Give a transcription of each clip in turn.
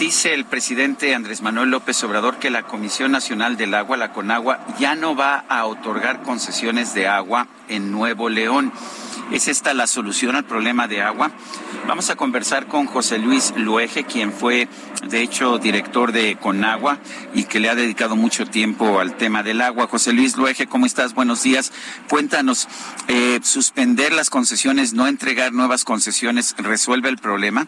Dice el presidente Andrés Manuel López Obrador que la Comisión Nacional del Agua, la CONAGUA, ya no va a otorgar concesiones de agua en Nuevo León. ¿Es esta la solución al problema de agua? Vamos a conversar con José Luis Luege, quien fue, de hecho, director de Conagua y que le ha dedicado mucho tiempo al tema del agua. José Luis Luege, ¿cómo estás? Buenos días. Cuéntanos, eh, ¿suspender las concesiones, no entregar nuevas concesiones, resuelve el problema?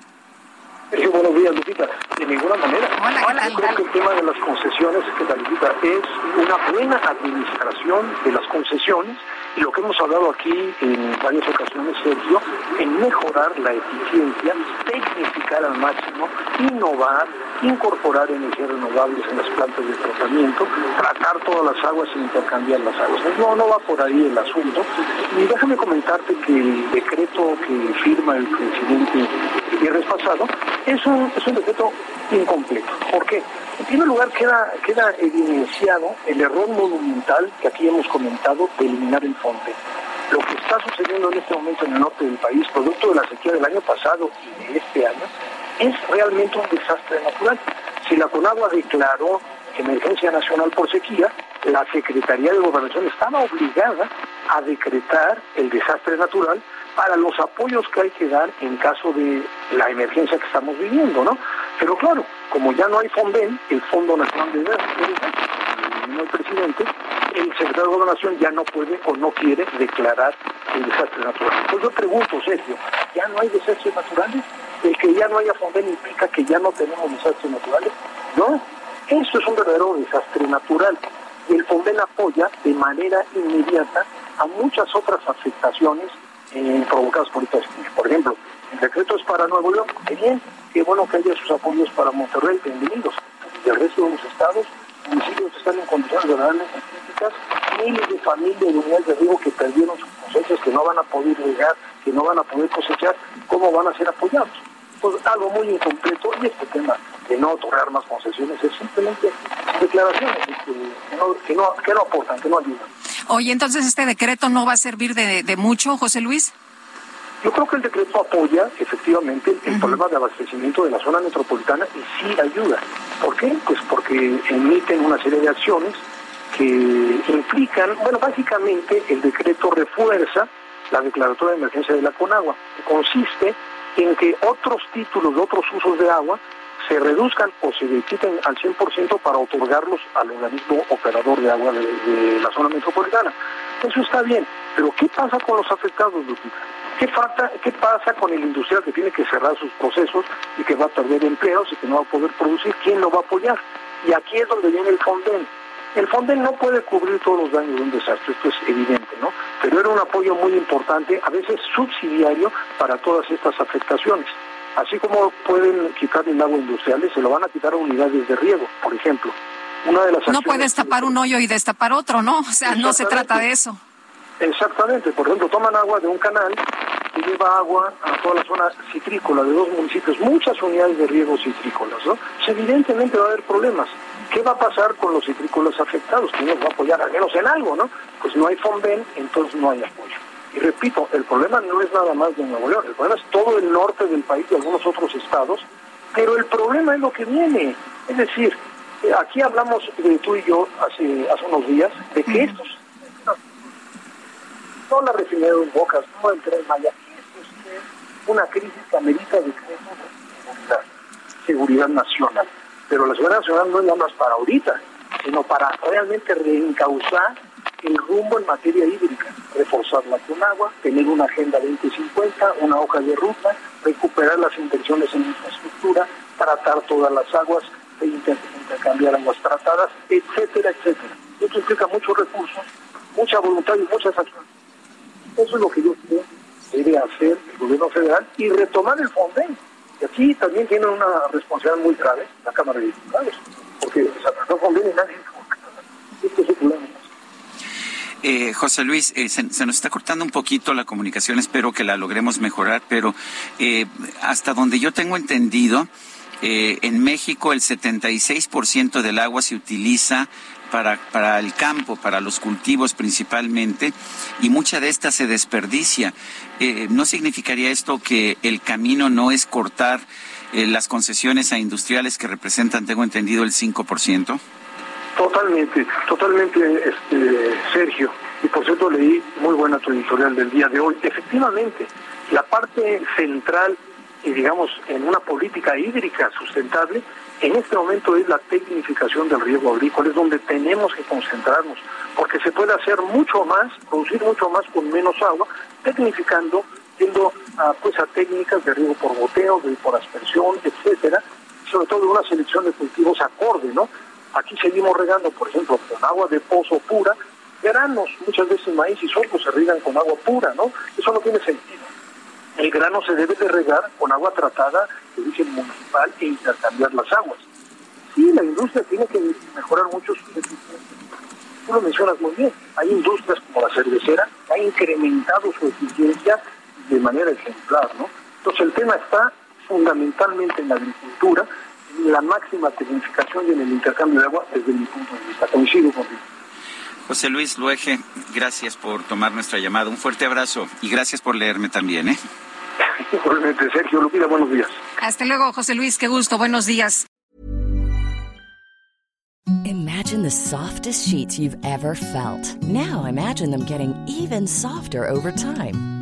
Sí, buenos días, Lupita. De ninguna manera. Hola, Yo creo que el tema de las concesiones, que Lupita, es una buena administración de las concesiones y lo que hemos hablado aquí en varias ocasiones, Sergio, en mejorar la eficiencia, tecnificar al máximo, innovar, incorporar energías renovables en las plantas de tratamiento, tratar todas las aguas e intercambiar las aguas. No, no va por ahí el asunto. Y déjame comentarte que el decreto que firma el presidente viernes pasado es un, es un decreto incompleto. ¿Por qué? En primer lugar, queda, queda evidenciado el error monumental que aquí hemos comentado de eliminar el FONDE. Lo que está sucediendo en este momento en el norte del país, producto de la sequía del año pasado y de este año, es realmente un desastre natural. Si la CONAGUA declaró emergencia nacional por sequía, la Secretaría de Gobernación estaba obligada a decretar el desastre natural para los apoyos que hay que dar en caso de la emergencia que estamos viviendo, ¿no? Pero claro, como ya no hay FONDEN, el Fondo Nacional de Desastres, el presidente, el secretario de Gobernación ya no puede o no quiere declarar el desastre natural. Pues yo pregunto, Sergio, ¿ya no hay desastres naturales? ¿El que ya no haya FONDEN implica que ya no tenemos desastres naturales? No, eso es un verdadero desastre natural. El FONDEN apoya de manera inmediata a muchas otras afectaciones eh, provocadas por esta Por ejemplo, el decreto es para Nuevo León, qué bien, qué bueno que haya sus apoyos para Monterrey, bienvenidos. Y el resto de los estados, municipios están en condiciones verdaderamente críticas, miles de familias de unidades de riego que perdieron sus cosechas, que no van a poder llegar, que no van a poder cosechar, ¿cómo van a ser apoyados? Pues algo muy incompleto y este tema de no otorgar más concesiones es simplemente declaraciones que, no, que, no, que no aportan, que no ayudan. Oye, entonces este decreto no va a servir de, de mucho, José Luis. Yo creo que el decreto apoya efectivamente el problema de abastecimiento de la zona metropolitana y sí ayuda. ¿Por qué? Pues porque emiten una serie de acciones que implican, bueno, básicamente el decreto refuerza la declaratoria de emergencia de la Conagua, que consiste en que otros títulos de otros usos de agua se reduzcan o se quiten al 100% para otorgarlos al organismo operador de agua de, la zona metropolitana. Eso está bien, pero ¿qué pasa con los afectados, Lupita? ¿Qué, falta, ¿Qué pasa con el industrial que tiene que cerrar sus procesos y que va a perder empleos y que no va a poder producir? ¿Quién lo va a apoyar? Y aquí es donde viene el Fonden. El Fonden no puede cubrir todos los daños de un desastre, esto es evidente, ¿no? Pero era un apoyo muy importante, a veces subsidiario, para todas estas afectaciones. Así como pueden quitar el agua industrial, se lo van a quitar a unidades de riego, por ejemplo. Una de las no puedes tapar un hoyo y destapar otro, ¿no? O sea, no se trata de eso. Exactamente, por ejemplo, toman agua de un canal y lleva agua a toda la zona citrícola de dos municipios, muchas unidades de riego citrícolas, ¿no? Pues evidentemente va a haber problemas. ¿Qué va a pasar con los citrícolas afectados? ¿Quién nos va a apoyar al menos en algo, no? Pues no hay FONBEN, entonces no hay apoyo. Y repito, el problema no es nada más de Nuevo León, el problema es todo el norte del país y algunos otros estados, pero el problema es lo que viene. Es decir, eh, aquí hablamos de tú y yo hace, hace unos días de que estos, no la refinería de Bocas, no el Tren Maya, esto es una crisis que amerita de seguridad, seguridad nacional. Pero la seguridad nacional no es nada más para ahorita, sino para realmente reencauzar el rumbo en materia hídrica, reforzarla con agua, tener una agenda 2050, una hoja de ruta, recuperar las inversiones en infraestructura, tratar todas las aguas, e intercambiar aguas tratadas, etcétera, etcétera. Esto implica muchos recursos, mucha voluntad y muchas acciones. Eso es lo que yo creo que debe hacer el gobierno federal y retomar el FONDEN. aquí también tiene una responsabilidad muy grave la Cámara de Diputados, porque no conviene nadie. Esto es eh, José Luis, eh, se, nos está cortando un poquito la comunicación, espero que la logremos mejorar, pero eh, hasta donde yo tengo entendido, eh, en México el 76% del agua se utiliza para, para el campo, para los cultivos principalmente, y mucha de esta se desperdicia. ¿No significaría esto que el camino no es cortar las concesiones a industriales que representan, tengo entendido, el 5%? Totalmente, totalmente, este, Sergio. Y por cierto leí muy buena tu editorial del día de hoy. Efectivamente, la parte central, y digamos, en una política hídrica sustentable, en este momento es la tecnificación del riego agrícola, es donde tenemos que concentrarnos, porque se puede hacer mucho más, producir mucho más con menos agua, tecnificando, yendo a, pues, a técnicas de riego por goteo, de por aspersión, etcétera, sobre todo una selección de cultivos. Aquí seguimos regando, por ejemplo, con agua de pozo pura, granos, muchas veces maíz y sorgo se riegan con agua pura, ¿no? Eso no tiene sentido. El grano se debe de regar con agua tratada de origen municipal e intercambiar las aguas. Sí, la industria tiene que mejorar mucho sus eficiencias. Tú lo mencionas muy bien. Hay industrias como la cervecera que han incrementado su eficiencia de manera ejemplar, ¿no? Entonces el tema está fundamentalmente en la agricultura, la máxima tecnificación y en el intercambio de agua desde mi punto de vista. Coincido contigo. José Luis Luege, gracias por tomar nuestra llamada. Un fuerte abrazo y gracias por leerme también. ¿eh? Igualmente, Sergio Lupita, buenos días. Hasta luego, José Luis, qué gusto, buenos días. Imagine the softest sheets you've ever felt. Now imagine them getting even softer over time.